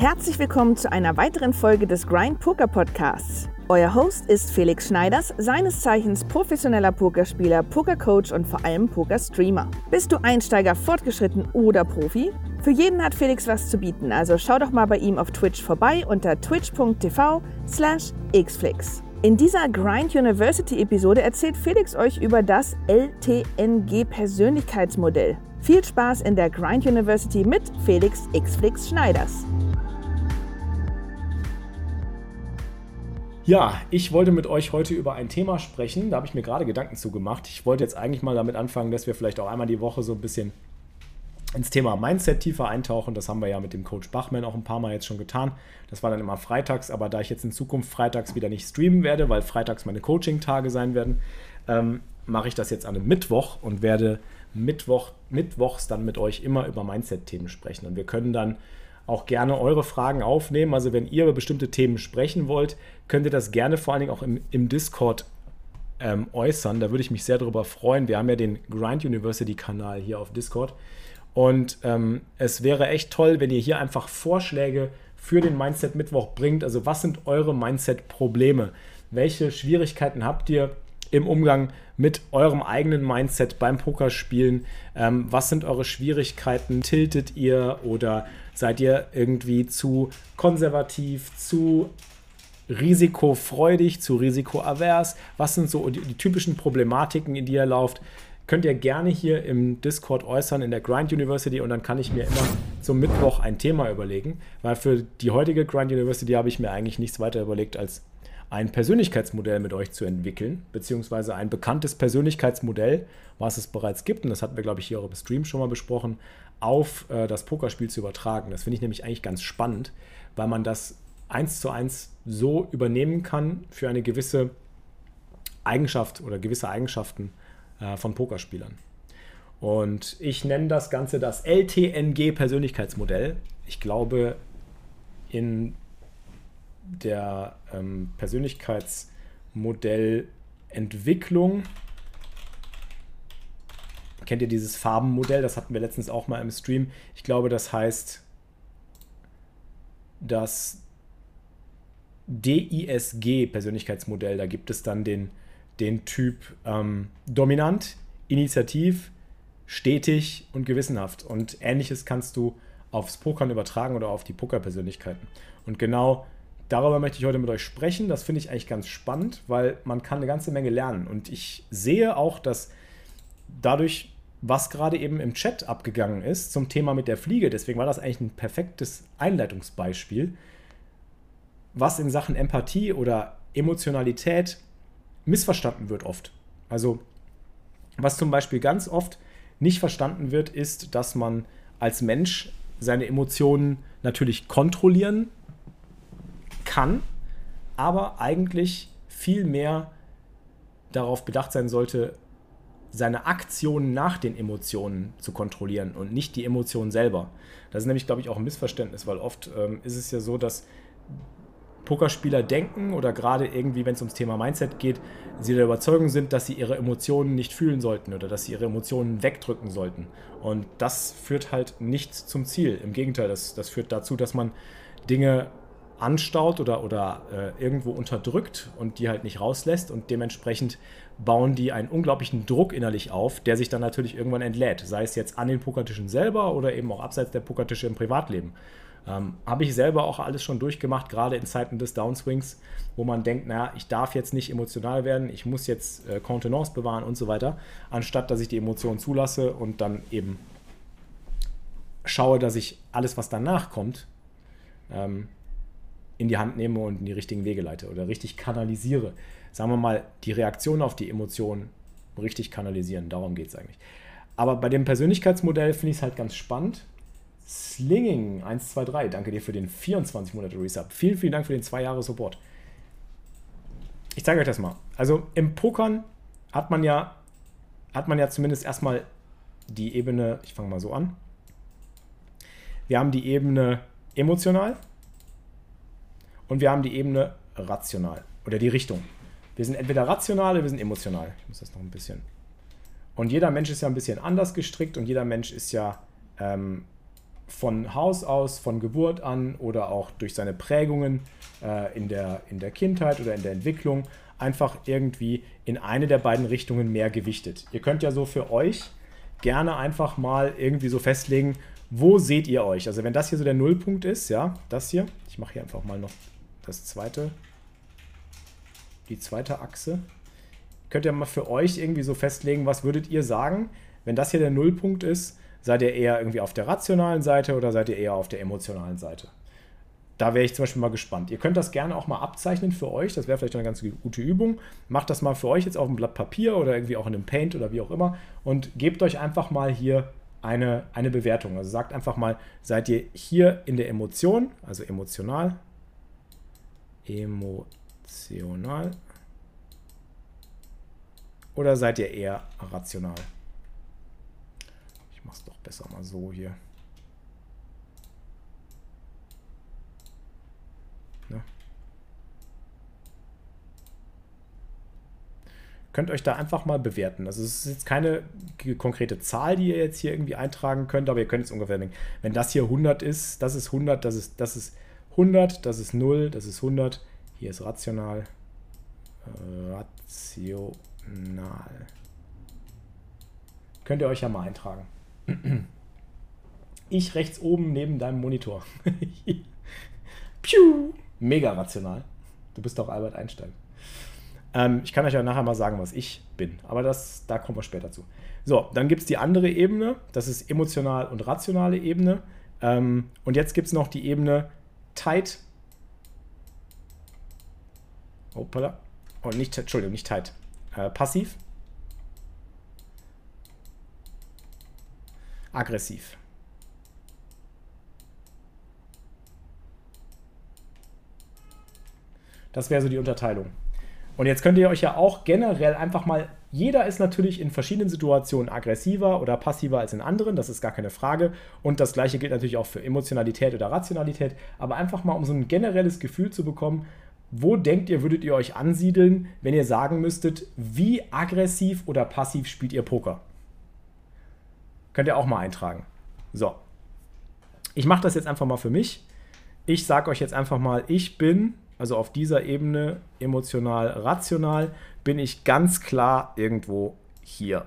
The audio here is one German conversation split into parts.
Herzlich willkommen zu einer weiteren Folge des Grind Poker Podcasts. Euer Host ist Felix Schneiders, seines Zeichens professioneller Pokerspieler, Pokercoach und vor allem Pokerstreamer. Bist du Einsteiger, Fortgeschritten oder Profi? Für jeden hat Felix was zu bieten, also schau doch mal bei ihm auf Twitch vorbei unter twitch.tv slash xflix. In dieser Grind University Episode erzählt Felix euch über das LTNG Persönlichkeitsmodell. Viel Spaß in der Grind University mit Felix Xflix Schneiders. Ja, ich wollte mit euch heute über ein Thema sprechen. Da habe ich mir gerade Gedanken zu gemacht. Ich wollte jetzt eigentlich mal damit anfangen, dass wir vielleicht auch einmal die Woche so ein bisschen ins Thema Mindset tiefer eintauchen. Das haben wir ja mit dem Coach Bachmann auch ein paar Mal jetzt schon getan. Das war dann immer freitags, aber da ich jetzt in Zukunft freitags wieder nicht streamen werde, weil freitags meine Coaching-Tage sein werden, ähm, mache ich das jetzt an einem Mittwoch und werde Mittwoch, mittwochs dann mit euch immer über Mindset-Themen sprechen. Und wir können dann auch gerne eure Fragen aufnehmen. Also wenn ihr über bestimmte Themen sprechen wollt, könnt ihr das gerne vor allen Dingen auch im, im Discord ähm, äußern. Da würde ich mich sehr darüber freuen. Wir haben ja den Grind University Kanal hier auf Discord. Und ähm, es wäre echt toll, wenn ihr hier einfach Vorschläge für den Mindset Mittwoch bringt. Also was sind eure Mindset-Probleme? Welche Schwierigkeiten habt ihr im Umgang mit eurem eigenen Mindset beim Pokerspielen? Ähm, was sind eure Schwierigkeiten? Tiltet ihr oder seid ihr irgendwie zu konservativ, zu risikofreudig, zu risikoavers? Was sind so die, die typischen Problematiken, in die ihr lauft? Könnt ihr gerne hier im Discord äußern in der Grind University und dann kann ich mir immer zum Mittwoch ein Thema überlegen, weil für die heutige Grind University habe ich mir eigentlich nichts weiter überlegt, als ein Persönlichkeitsmodell mit euch zu entwickeln, beziehungsweise ein bekanntes Persönlichkeitsmodell, was es bereits gibt, und das hatten wir, glaube ich, hier auch im Stream schon mal besprochen, auf äh, das Pokerspiel zu übertragen. Das finde ich nämlich eigentlich ganz spannend, weil man das eins zu eins so übernehmen kann für eine gewisse Eigenschaft oder gewisse Eigenschaften äh, von Pokerspielern. Und ich nenne das Ganze das LTNG Persönlichkeitsmodell. Ich glaube, in der ähm, Persönlichkeitsmodellentwicklung. Kennt ihr dieses Farbenmodell? Das hatten wir letztens auch mal im Stream. Ich glaube, das heißt das DISG-Persönlichkeitsmodell. Da gibt es dann den, den Typ ähm, dominant, initiativ, stetig und gewissenhaft. Und ähnliches kannst du aufs Pokern übertragen oder auf die Pokerpersönlichkeiten. Und genau Darüber möchte ich heute mit euch sprechen. Das finde ich eigentlich ganz spannend, weil man kann eine ganze Menge lernen. Und ich sehe auch, dass dadurch, was gerade eben im Chat abgegangen ist zum Thema mit der Fliege, deswegen war das eigentlich ein perfektes Einleitungsbeispiel, was in Sachen Empathie oder Emotionalität missverstanden wird oft. Also was zum Beispiel ganz oft nicht verstanden wird, ist, dass man als Mensch seine Emotionen natürlich kontrollieren kann, aber eigentlich viel mehr darauf bedacht sein sollte, seine Aktionen nach den Emotionen zu kontrollieren und nicht die Emotionen selber. Das ist nämlich, glaube ich, auch ein Missverständnis, weil oft ähm, ist es ja so, dass Pokerspieler denken oder gerade irgendwie, wenn es ums Thema Mindset geht, sie der Überzeugung sind, dass sie ihre Emotionen nicht fühlen sollten oder dass sie ihre Emotionen wegdrücken sollten. Und das führt halt nicht zum Ziel. Im Gegenteil, das, das führt dazu, dass man Dinge anstaut oder, oder äh, irgendwo unterdrückt und die halt nicht rauslässt und dementsprechend bauen die einen unglaublichen Druck innerlich auf, der sich dann natürlich irgendwann entlädt, sei es jetzt an den Pokertischen selber oder eben auch abseits der Pokertische im Privatleben. Ähm, Habe ich selber auch alles schon durchgemacht, gerade in Zeiten des Downswings, wo man denkt, naja, ich darf jetzt nicht emotional werden, ich muss jetzt äh, Contenance bewahren und so weiter, anstatt dass ich die Emotionen zulasse und dann eben schaue, dass ich alles, was danach kommt, ähm, in die Hand nehme und in die richtigen Wege leite oder richtig kanalisiere. Sagen wir mal, die Reaktion auf die Emotionen richtig kanalisieren. Darum geht es eigentlich. Aber bei dem Persönlichkeitsmodell finde ich es halt ganz spannend. Slinging 123, danke dir für den 24 Monate Resub. Vielen, vielen Dank für den 2 Jahre Support. Ich zeige euch das mal. Also im Pokern hat man ja, hat man ja zumindest erstmal die Ebene, ich fange mal so an. Wir haben die Ebene emotional, und wir haben die Ebene rational oder die Richtung. Wir sind entweder rational oder wir sind emotional. Ich muss das noch ein bisschen. Und jeder Mensch ist ja ein bisschen anders gestrickt und jeder Mensch ist ja ähm, von Haus aus, von Geburt an oder auch durch seine Prägungen äh, in, der, in der Kindheit oder in der Entwicklung einfach irgendwie in eine der beiden Richtungen mehr gewichtet. Ihr könnt ja so für euch gerne einfach mal irgendwie so festlegen, wo seht ihr euch? Also wenn das hier so der Nullpunkt ist, ja, das hier, ich mache hier einfach mal noch das zweite, die zweite Achse. Könnt ihr mal für euch irgendwie so festlegen, was würdet ihr sagen, wenn das hier der Nullpunkt ist, seid ihr eher irgendwie auf der rationalen Seite oder seid ihr eher auf der emotionalen Seite? Da wäre ich zum Beispiel mal gespannt. Ihr könnt das gerne auch mal abzeichnen für euch. Das wäre vielleicht eine ganz gute Übung. Macht das mal für euch jetzt auf einem Blatt Papier oder irgendwie auch in einem Paint oder wie auch immer und gebt euch einfach mal hier eine, eine Bewertung. Also sagt einfach mal, seid ihr hier in der Emotion, also emotional, emotional, oder seid ihr eher rational? Ich mache es doch besser mal so hier. Ne? Könnt euch da einfach mal bewerten. Also es ist jetzt keine konkrete Zahl, die ihr jetzt hier irgendwie eintragen könnt, aber ihr könnt es ungefähr denken. Wenn das hier 100 ist, das ist 100, das ist, das ist 100, das ist 0, das ist 100. Hier ist rational. Rational. Könnt ihr euch ja mal eintragen. Ich rechts oben neben deinem Monitor. Piu! Mega rational. Du bist doch Albert Einstein. Ähm, ich kann euch ja nachher mal sagen, was ich bin, aber das, da kommen wir später zu. So, dann gibt es die andere Ebene, das ist emotional und rationale Ebene. Ähm, und jetzt gibt es noch die Ebene tight. Hoppala. Oh, nicht, Entschuldigung, nicht tight. Äh, passiv. Aggressiv. Das wäre so die Unterteilung. Und jetzt könnt ihr euch ja auch generell einfach mal, jeder ist natürlich in verschiedenen Situationen aggressiver oder passiver als in anderen, das ist gar keine Frage. Und das gleiche gilt natürlich auch für Emotionalität oder Rationalität. Aber einfach mal, um so ein generelles Gefühl zu bekommen, wo denkt ihr, würdet ihr euch ansiedeln, wenn ihr sagen müsstet, wie aggressiv oder passiv spielt ihr Poker? Könnt ihr auch mal eintragen. So. Ich mache das jetzt einfach mal für mich. Ich sage euch jetzt einfach mal, ich bin also auf dieser Ebene emotional, rational, bin ich ganz klar irgendwo hier.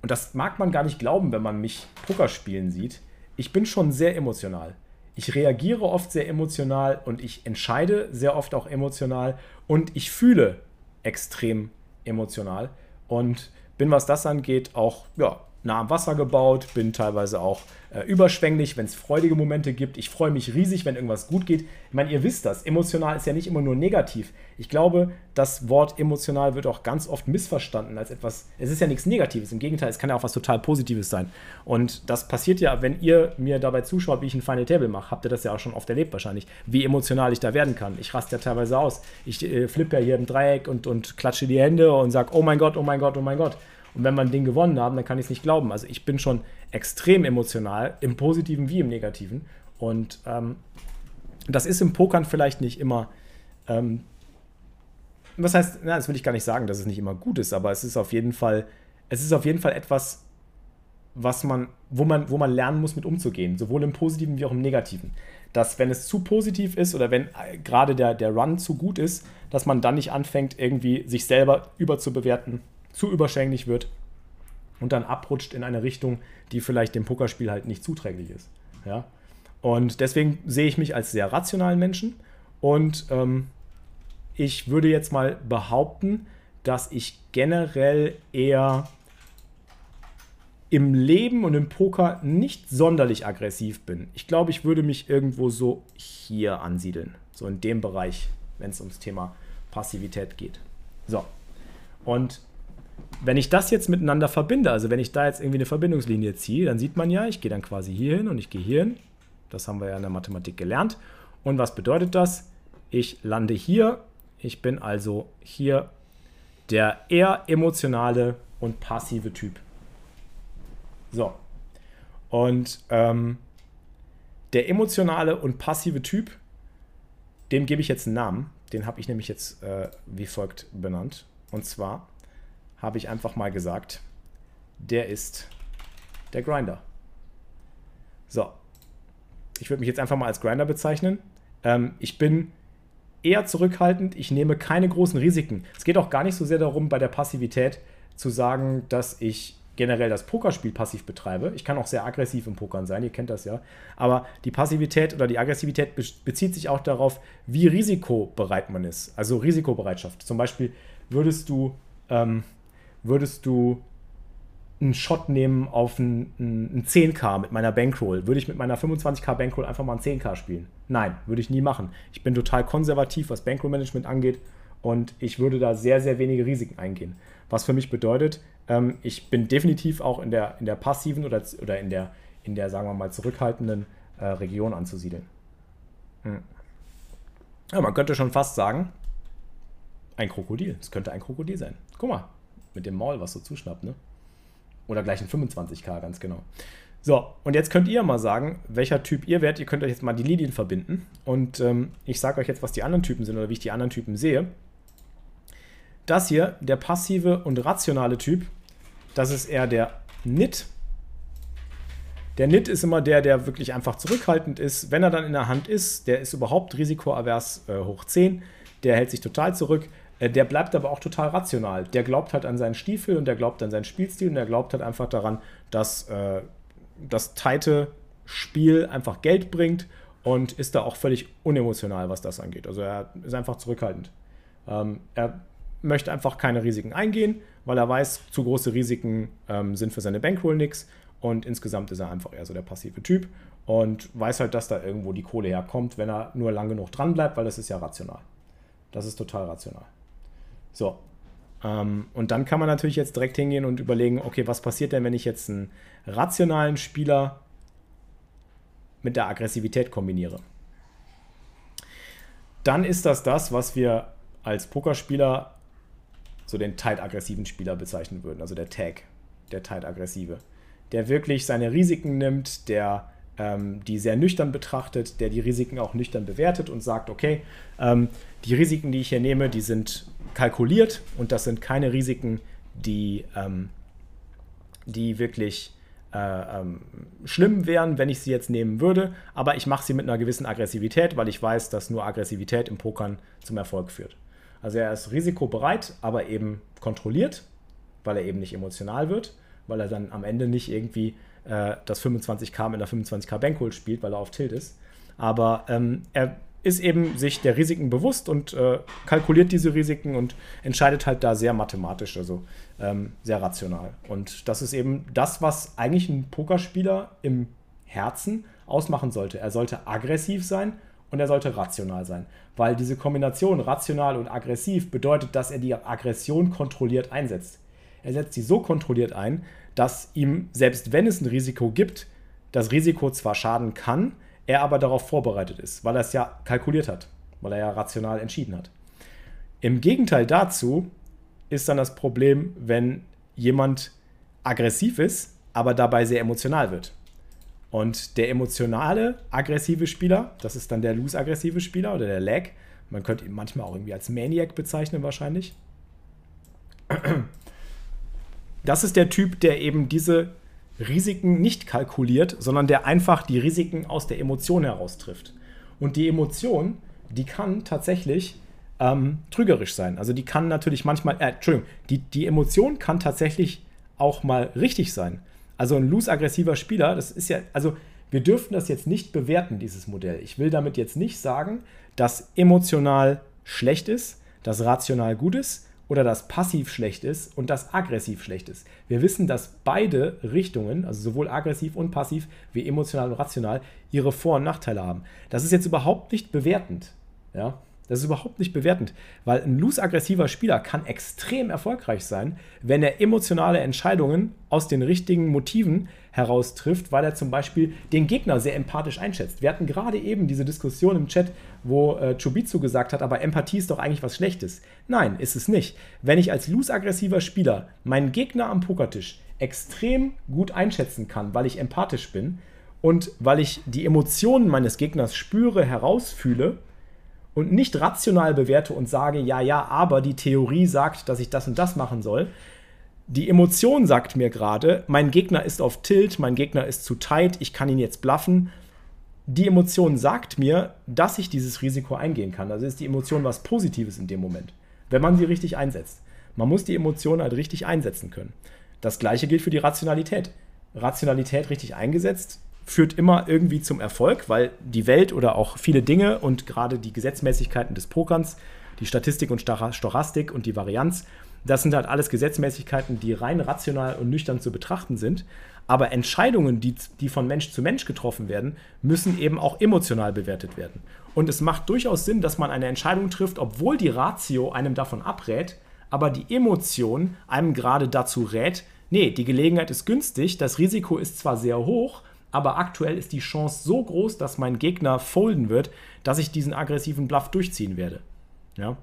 Und das mag man gar nicht glauben, wenn man mich Poker spielen sieht. Ich bin schon sehr emotional. Ich reagiere oft sehr emotional und ich entscheide sehr oft auch emotional und ich fühle extrem emotional und bin, was das angeht, auch ja, nah am Wasser gebaut, bin teilweise auch äh, überschwänglich, wenn es freudige Momente gibt. Ich freue mich riesig, wenn irgendwas gut geht. Ich meine, ihr wisst das, emotional ist ja nicht immer nur negativ. Ich glaube, das Wort emotional wird auch ganz oft missverstanden als etwas, es ist ja nichts Negatives, im Gegenteil, es kann ja auch was total Positives sein. Und das passiert ja, wenn ihr mir dabei zuschaut, wie ich ein Final Table mache, habt ihr das ja auch schon oft erlebt wahrscheinlich, wie emotional ich da werden kann. Ich raste ja teilweise aus. Ich äh, flippe ja hier im Dreieck und, und klatsche die Hände und sage, oh mein Gott, oh mein Gott, oh mein Gott. Und wenn wir ein Ding gewonnen haben, dann kann ich es nicht glauben. Also ich bin schon extrem emotional, im Positiven wie im Negativen. Und ähm, das ist im Pokern vielleicht nicht immer. Ähm, was heißt, na, das will ich gar nicht sagen, dass es nicht immer gut ist, aber es ist auf jeden Fall, es ist auf jeden Fall etwas, was man, wo man, wo man lernen muss, mit umzugehen, sowohl im Positiven wie auch im Negativen. Dass, wenn es zu positiv ist oder wenn äh, gerade der, der Run zu gut ist, dass man dann nicht anfängt, irgendwie sich selber überzubewerten zu überschwänglich wird und dann abrutscht in eine Richtung, die vielleicht dem Pokerspiel halt nicht zuträglich ist. Ja? Und deswegen sehe ich mich als sehr rationalen Menschen und ähm, ich würde jetzt mal behaupten, dass ich generell eher im Leben und im Poker nicht sonderlich aggressiv bin. Ich glaube, ich würde mich irgendwo so hier ansiedeln. So in dem Bereich, wenn es ums Thema Passivität geht. So. Und wenn ich das jetzt miteinander verbinde, also wenn ich da jetzt irgendwie eine Verbindungslinie ziehe, dann sieht man ja, ich gehe dann quasi hier hin und ich gehe hier hin. Das haben wir ja in der Mathematik gelernt. Und was bedeutet das? Ich lande hier. Ich bin also hier der eher emotionale und passive Typ. So. Und ähm, der emotionale und passive Typ, dem gebe ich jetzt einen Namen. Den habe ich nämlich jetzt äh, wie folgt benannt. Und zwar habe ich einfach mal gesagt, der ist der Grinder. So. Ich würde mich jetzt einfach mal als Grinder bezeichnen. Ähm, ich bin eher zurückhaltend. Ich nehme keine großen Risiken. Es geht auch gar nicht so sehr darum, bei der Passivität zu sagen, dass ich generell das Pokerspiel passiv betreibe. Ich kann auch sehr aggressiv im Pokern sein, ihr kennt das ja. Aber die Passivität oder die Aggressivität bezieht sich auch darauf, wie risikobereit man ist. Also Risikobereitschaft. Zum Beispiel würdest du, ähm, würdest du einen Shot nehmen auf einen, einen 10k mit meiner Bankroll. Würde ich mit meiner 25k Bankroll einfach mal einen 10k spielen? Nein, würde ich nie machen. Ich bin total konservativ, was Bankroll-Management angeht und ich würde da sehr, sehr wenige Risiken eingehen. Was für mich bedeutet, ähm, ich bin definitiv auch in der, in der passiven oder, oder in, der, in der, sagen wir mal, zurückhaltenden äh, Region anzusiedeln. Hm. Ja, man könnte schon fast sagen, ein Krokodil. Es könnte ein Krokodil sein. Guck mal, mit dem Maul, was so zuschnappt, ne? Oder gleich ein 25k, ganz genau. So, und jetzt könnt ihr mal sagen, welcher Typ ihr werdet. Ihr könnt euch jetzt mal die Linien verbinden. Und ähm, ich sage euch jetzt, was die anderen Typen sind oder wie ich die anderen Typen sehe. Das hier, der passive und rationale Typ, das ist eher der Nit. Der Nit ist immer der, der wirklich einfach zurückhaltend ist. Wenn er dann in der Hand ist, der ist überhaupt risikoavers äh, hoch 10. Der hält sich total zurück. Äh, der bleibt aber auch total rational. Der glaubt halt an seinen Stiefel und der glaubt an seinen Spielstil und der glaubt halt einfach daran, dass äh, das teite Spiel einfach Geld bringt und ist da auch völlig unemotional, was das angeht. Also er ist einfach zurückhaltend. Ähm, er möchte einfach keine Risiken eingehen, weil er weiß, zu große Risiken ähm, sind für seine Bankroll nichts und insgesamt ist er einfach eher so der passive Typ und weiß halt, dass da irgendwo die Kohle herkommt, wenn er nur lang genug dran bleibt, weil das ist ja rational. Das ist total rational. So. Ähm, und dann kann man natürlich jetzt direkt hingehen und überlegen, okay, was passiert denn, wenn ich jetzt einen rationalen Spieler mit der Aggressivität kombiniere? Dann ist das das, was wir als Pokerspieler so den tight-aggressiven Spieler bezeichnen würden, also der Tag, der tight-aggressive, der wirklich seine Risiken nimmt, der die sehr nüchtern betrachtet, der die Risiken auch nüchtern bewertet und sagt, okay, ähm, die Risiken, die ich hier nehme, die sind kalkuliert und das sind keine Risiken, die, ähm, die wirklich äh, ähm, schlimm wären, wenn ich sie jetzt nehmen würde, aber ich mache sie mit einer gewissen Aggressivität, weil ich weiß, dass nur Aggressivität im Pokern zum Erfolg führt. Also er ist risikobereit, aber eben kontrolliert, weil er eben nicht emotional wird, weil er dann am Ende nicht irgendwie äh, das 25k mit einer 25k Bankroll spielt, weil er auf Tilt ist. Aber ähm, er ist eben sich der Risiken bewusst und äh, kalkuliert diese Risiken und entscheidet halt da sehr mathematisch, also ähm, sehr rational. Und das ist eben das, was eigentlich ein Pokerspieler im Herzen ausmachen sollte. Er sollte aggressiv sein und er sollte rational sein, weil diese Kombination rational und aggressiv bedeutet, dass er die Aggression kontrolliert einsetzt. Er setzt sie so kontrolliert ein, dass ihm, selbst wenn es ein Risiko gibt, das Risiko zwar schaden kann, er aber darauf vorbereitet ist, weil er es ja kalkuliert hat, weil er ja rational entschieden hat. Im Gegenteil dazu ist dann das Problem, wenn jemand aggressiv ist, aber dabei sehr emotional wird. Und der emotionale, aggressive Spieler, das ist dann der loose-aggressive Spieler oder der Lag, man könnte ihn manchmal auch irgendwie als Maniac bezeichnen wahrscheinlich. Das ist der Typ, der eben diese Risiken nicht kalkuliert, sondern der einfach die Risiken aus der Emotion heraus trifft. Und die Emotion, die kann tatsächlich ähm, trügerisch sein. Also die kann natürlich manchmal, äh, Entschuldigung, die, die Emotion kann tatsächlich auch mal richtig sein. Also ein loose-aggressiver Spieler, das ist ja, also wir dürfen das jetzt nicht bewerten, dieses Modell. Ich will damit jetzt nicht sagen, dass emotional schlecht ist, dass rational gut ist oder dass passiv schlecht ist und dass aggressiv schlecht ist. Wir wissen, dass beide Richtungen, also sowohl aggressiv und passiv wie emotional und rational, ihre Vor- und Nachteile haben. Das ist jetzt überhaupt nicht bewertend. Ja? Das ist überhaupt nicht bewertend, weil ein loose-aggressiver Spieler kann extrem erfolgreich sein, wenn er emotionale Entscheidungen aus den richtigen Motiven heraus trifft, weil er zum Beispiel den Gegner sehr empathisch einschätzt. Wir hatten gerade eben diese Diskussion im Chat, wo äh, Chubitsu gesagt hat, aber Empathie ist doch eigentlich was Schlechtes. Nein, ist es nicht. Wenn ich als loose-aggressiver Spieler meinen Gegner am Pokertisch extrem gut einschätzen kann, weil ich empathisch bin und weil ich die Emotionen meines Gegners spüre, herausfühle, und nicht rational bewerte und sage, ja, ja, aber die Theorie sagt, dass ich das und das machen soll, Die Emotion sagt mir gerade, mein Gegner ist auf Tilt, mein Gegner ist zu tight, ich kann ihn jetzt bluffen. Die Emotion sagt mir, dass ich dieses Risiko eingehen kann. Also ist die Emotion was Positives in dem Moment, wenn man sie richtig einsetzt. Man muss die Emotion halt richtig einsetzen können. Das gleiche gilt für die Rationalität. Rationalität richtig eingesetzt führt immer irgendwie zum Erfolg, weil die Welt oder auch viele Dinge und gerade die Gesetzmäßigkeiten des Pokerns, die Statistik und Stochastik und die Varianz, das sind halt alles Gesetzmäßigkeiten, die rein rational und nüchtern zu betrachten sind. Aber Entscheidungen, die, die von Mensch zu Mensch getroffen werden, müssen eben auch emotional bewertet werden. Und es macht durchaus Sinn, dass man eine Entscheidung trifft, obwohl die Ratio einem davon abrät, aber die Emotion einem gerade dazu rät, nee, die Gelegenheit ist günstig, das Risiko ist zwar sehr hoch, aber aktuell ist die Chance so groß, dass mein Gegner folden wird, dass ich diesen aggressiven Bluff durchziehen werde. Ja.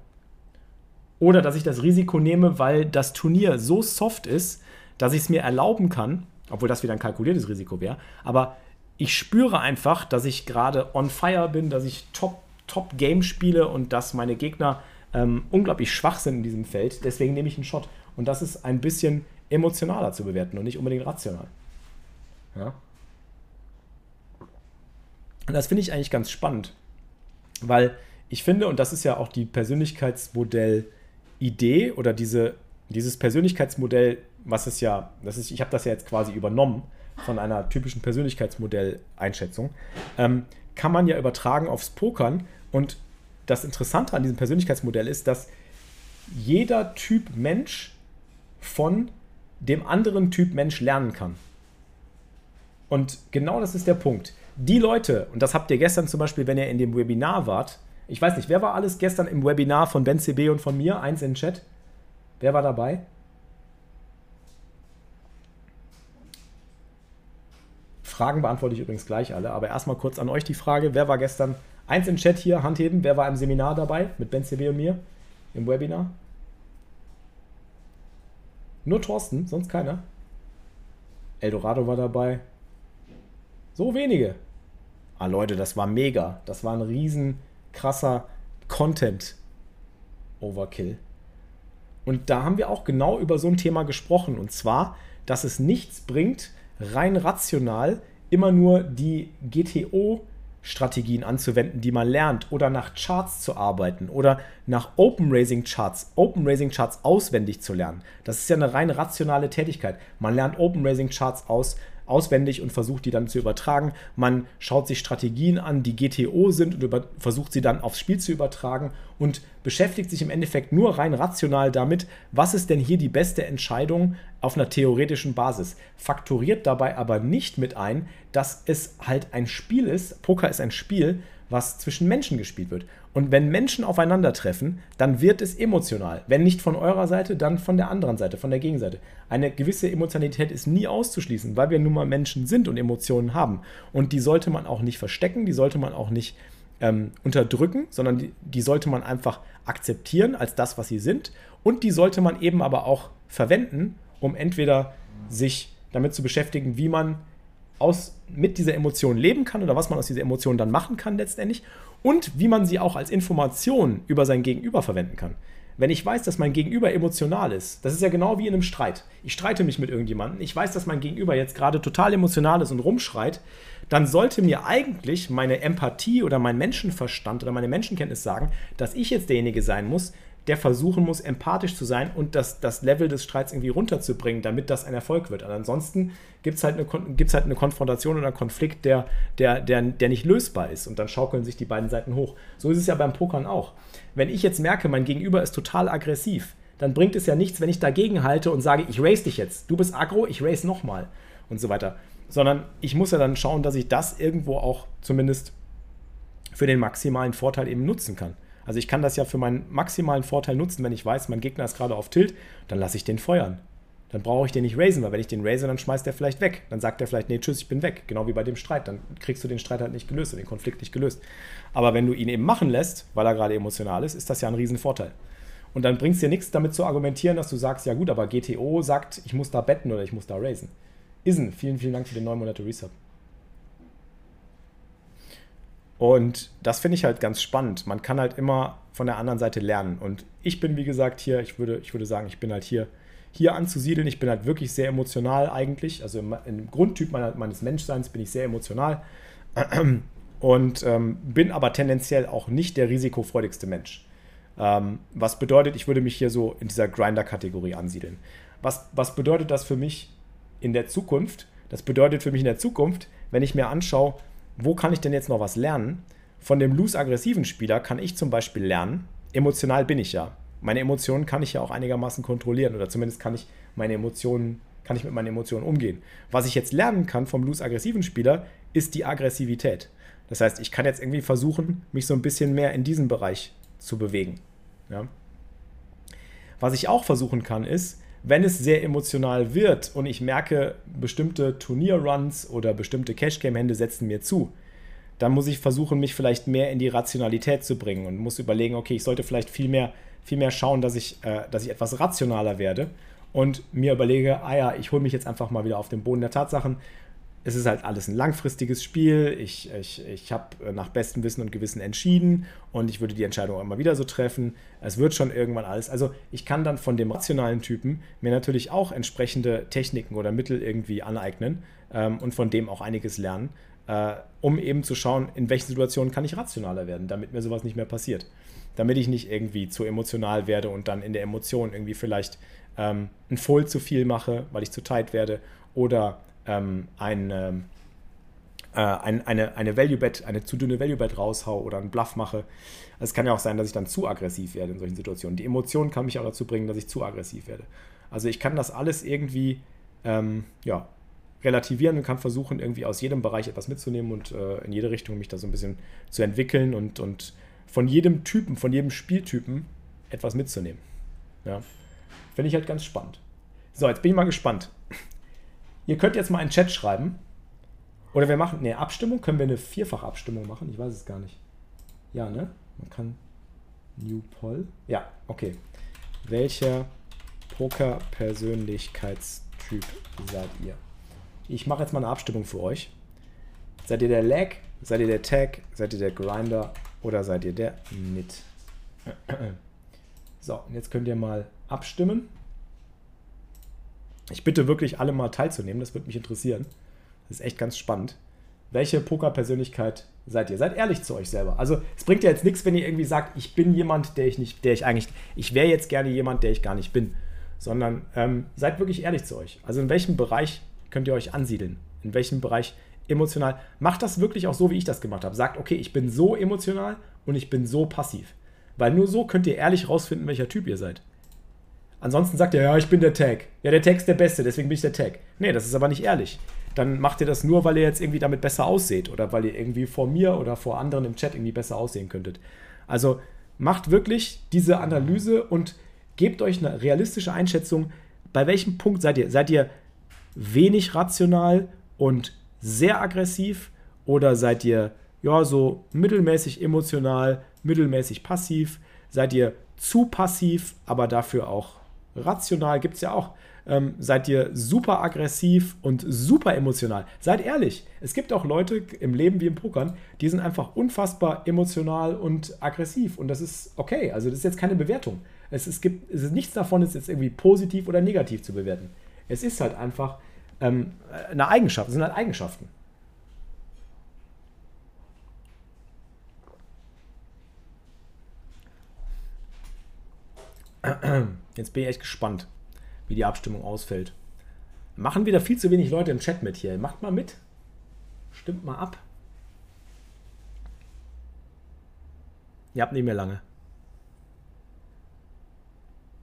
Oder dass ich das Risiko nehme, weil das Turnier so soft ist, dass ich es mir erlauben kann, obwohl das wieder ein kalkuliertes Risiko wäre, aber ich spüre einfach, dass ich gerade on fire bin, dass ich top, top Game spiele und dass meine Gegner ähm, unglaublich schwach sind in diesem Feld. Deswegen nehme ich einen Shot. Und das ist ein bisschen emotionaler zu bewerten und nicht unbedingt rational. Ja. Und das finde ich eigentlich ganz spannend, weil ich finde, und das ist ja auch die Persönlichkeitsmodell-Idee oder diese, dieses Persönlichkeitsmodell, was es ja, das ist, ich habe das ja jetzt quasi übernommen von einer typischen Persönlichkeitsmodell-Einschätzung, ähm, kann man ja übertragen aufs Pokern. Und das Interessante an diesem Persönlichkeitsmodell ist, dass jeder Typ Mensch von dem anderen Typ Mensch lernen kann. Und genau das ist der Punkt die Leute, und das habt ihr gestern zum Beispiel, wenn ihr in dem Webinar wart, ich weiß nicht, wer war alles gestern im Webinar von Ben CB und von mir? Eins in Chat. Wer war dabei? Fragen beantworte ich übrigens gleich alle, aber erstmal kurz an euch die Frage: Wer war gestern? Eins im Chat hier, Handheben. Wer war im Seminar dabei mit Ben CB und mir im Webinar? Nur Thorsten, sonst keiner. Eldorado war dabei. So wenige. Ah, Leute, das war mega. Das war ein riesen krasser Content-Overkill. Und da haben wir auch genau über so ein Thema gesprochen. Und zwar, dass es nichts bringt, rein rational immer nur die GTO Strategien anzuwenden, die man lernt, oder nach Charts zu arbeiten oder nach Open Raising Charts, Open Raising Charts auswendig zu lernen. Das ist ja eine rein rationale Tätigkeit. Man lernt Open Raising Charts aus, auswendig und versucht die dann zu übertragen. Man schaut sich Strategien an, die GTO sind und über, versucht sie dann aufs Spiel zu übertragen und beschäftigt sich im Endeffekt nur rein rational damit, was ist denn hier die beste Entscheidung auf einer theoretischen Basis. Faktoriert dabei aber nicht mit ein, dass es halt ein Spiel ist. Poker ist ein Spiel, was zwischen Menschen gespielt wird. Und wenn Menschen aufeinandertreffen, dann wird es emotional. Wenn nicht von eurer Seite, dann von der anderen Seite, von der Gegenseite. Eine gewisse Emotionalität ist nie auszuschließen, weil wir nun mal Menschen sind und Emotionen haben. Und die sollte man auch nicht verstecken, die sollte man auch nicht ähm, unterdrücken, sondern die, die sollte man einfach akzeptieren als das, was sie sind. Und die sollte man eben aber auch verwenden, um entweder sich damit zu beschäftigen, wie man aus, mit dieser Emotion leben kann oder was man aus dieser Emotion dann machen kann letztendlich und wie man sie auch als Information über sein Gegenüber verwenden kann. Wenn ich weiß, dass mein Gegenüber emotional ist, das ist ja genau wie in einem Streit. Ich streite mich mit irgendjemandem, ich weiß, dass mein Gegenüber jetzt gerade total emotional ist und rumschreit, dann sollte mir eigentlich meine Empathie oder mein Menschenverstand oder meine Menschenkenntnis sagen, dass ich jetzt derjenige sein muss, der versuchen muss, empathisch zu sein und das, das Level des Streits irgendwie runterzubringen, damit das ein Erfolg wird. Und ansonsten gibt es halt, eine, halt eine Konfrontation oder einen Konflikt, der, der, der, der nicht lösbar ist. Und dann schaukeln sich die beiden Seiten hoch. So ist es ja beim Pokern auch. Wenn ich jetzt merke, mein Gegenüber ist total aggressiv, dann bringt es ja nichts, wenn ich dagegen halte und sage, ich race dich jetzt. Du bist aggro, ich race nochmal und so weiter. Sondern ich muss ja dann schauen, dass ich das irgendwo auch zumindest für den maximalen Vorteil eben nutzen kann. Also ich kann das ja für meinen maximalen Vorteil nutzen, wenn ich weiß, mein Gegner ist gerade auf Tilt, dann lasse ich den feuern. Dann brauche ich den nicht raisen, weil wenn ich den raise, dann schmeißt er vielleicht weg. Dann sagt er vielleicht, nee, tschüss, ich bin weg. Genau wie bei dem Streit. Dann kriegst du den Streit halt nicht gelöst und den Konflikt nicht gelöst. Aber wenn du ihn eben machen lässt, weil er gerade emotional ist, ist das ja ein Riesenvorteil. Und dann bringt es dir nichts damit zu argumentieren, dass du sagst, ja gut, aber GTO sagt, ich muss da betten oder ich muss da raisen. Isen, vielen, vielen Dank für den neuen Monate Resub. Und das finde ich halt ganz spannend. Man kann halt immer von der anderen Seite lernen. Und ich bin, wie gesagt, hier, ich würde, ich würde sagen, ich bin halt hier, hier anzusiedeln. Ich bin halt wirklich sehr emotional eigentlich. Also im, im Grundtyp meiner, meines Menschseins bin ich sehr emotional. Und ähm, bin aber tendenziell auch nicht der risikofreudigste Mensch. Ähm, was bedeutet, ich würde mich hier so in dieser Grinder-Kategorie ansiedeln. Was, was bedeutet das für mich in der Zukunft? Das bedeutet für mich in der Zukunft, wenn ich mir anschaue, wo kann ich denn jetzt noch was lernen? Von dem loose-aggressiven Spieler kann ich zum Beispiel lernen, emotional bin ich ja. Meine Emotionen kann ich ja auch einigermaßen kontrollieren oder zumindest kann ich meine Emotionen, kann ich mit meinen Emotionen umgehen. Was ich jetzt lernen kann vom loose-aggressiven Spieler, ist die Aggressivität. Das heißt, ich kann jetzt irgendwie versuchen, mich so ein bisschen mehr in diesen Bereich zu bewegen. Ja? Was ich auch versuchen kann, ist, wenn es sehr emotional wird und ich merke, bestimmte Turnierruns oder bestimmte Cashgame-Hände setzen mir zu, dann muss ich versuchen, mich vielleicht mehr in die Rationalität zu bringen und muss überlegen, okay, ich sollte vielleicht viel mehr, viel mehr schauen, dass ich, äh, dass ich etwas rationaler werde und mir überlege, ah ja, ich hole mich jetzt einfach mal wieder auf den Boden der Tatsachen es ist halt alles ein langfristiges Spiel. Ich, ich, ich habe äh, nach bestem Wissen und Gewissen entschieden und ich würde die Entscheidung auch immer wieder so treffen. Es wird schon irgendwann alles. Also ich kann dann von dem rationalen Typen mir natürlich auch entsprechende Techniken oder Mittel irgendwie aneignen ähm, und von dem auch einiges lernen, äh, um eben zu schauen, in welchen Situationen kann ich rationaler werden, damit mir sowas nicht mehr passiert. Damit ich nicht irgendwie zu emotional werde und dann in der Emotion irgendwie vielleicht ähm, ein Fold zu viel mache, weil ich zu tight werde oder ähm, ein, ähm, äh, ein, eine, eine Value-Bet, eine zu dünne Value-Bet raushau oder einen Bluff mache. Also es kann ja auch sein, dass ich dann zu aggressiv werde in solchen Situationen. Die Emotion kann mich auch dazu bringen, dass ich zu aggressiv werde. Also ich kann das alles irgendwie ähm, ja, relativieren und kann versuchen, irgendwie aus jedem Bereich etwas mitzunehmen und äh, in jede Richtung mich da so ein bisschen zu entwickeln und, und von jedem Typen, von jedem Spieltypen etwas mitzunehmen. Ja. Finde ich halt ganz spannend. So, jetzt bin ich mal gespannt. Ihr könnt jetzt mal einen Chat schreiben. Oder wir machen eine Abstimmung. Können wir eine Vierfach-Abstimmung machen? Ich weiß es gar nicht. Ja, ne? Man kann. New Poll. Ja, okay. Welcher Poker-Persönlichkeitstyp seid ihr? Ich mache jetzt mal eine Abstimmung für euch. Seid ihr der Lag? Seid ihr der Tag? Seid ihr der Grinder? Oder seid ihr der Nit? So, und jetzt könnt ihr mal abstimmen. Ich bitte wirklich alle mal teilzunehmen, das würde mich interessieren. Das ist echt ganz spannend. Welche Poker-Persönlichkeit seid ihr? Seid ehrlich zu euch selber. Also es bringt ja jetzt nichts, wenn ihr irgendwie sagt, ich bin jemand, der ich nicht, der ich eigentlich, ich wäre jetzt gerne jemand, der ich gar nicht bin. Sondern ähm, seid wirklich ehrlich zu euch. Also in welchem Bereich könnt ihr euch ansiedeln? In welchem Bereich emotional? Macht das wirklich auch so, wie ich das gemacht habe. Sagt, okay, ich bin so emotional und ich bin so passiv. Weil nur so könnt ihr ehrlich rausfinden, welcher Typ ihr seid. Ansonsten sagt er, ja, ich bin der Tag. Ja, der Tag ist der Beste, deswegen bin ich der Tag. Nee, das ist aber nicht ehrlich. Dann macht ihr das nur, weil ihr jetzt irgendwie damit besser ausseht oder weil ihr irgendwie vor mir oder vor anderen im Chat irgendwie besser aussehen könntet. Also macht wirklich diese Analyse und gebt euch eine realistische Einschätzung, bei welchem Punkt seid ihr? Seid ihr wenig rational und sehr aggressiv oder seid ihr ja so mittelmäßig emotional, mittelmäßig passiv? Seid ihr zu passiv, aber dafür auch rational gibt es ja auch. Ähm, seid ihr super aggressiv und super emotional. Seid ehrlich. Es gibt auch Leute im Leben wie im Pokern, die sind einfach unfassbar emotional und aggressiv. Und das ist okay. Also das ist jetzt keine Bewertung. Es, es gibt es ist nichts davon, ist jetzt irgendwie positiv oder negativ zu bewerten. Es ist halt einfach ähm, eine Eigenschaft. Es sind halt Eigenschaften. Jetzt bin ich echt gespannt, wie die Abstimmung ausfällt. Machen wieder viel zu wenig Leute im Chat mit hier. Macht mal mit. Stimmt mal ab. Ihr habt nicht mehr lange.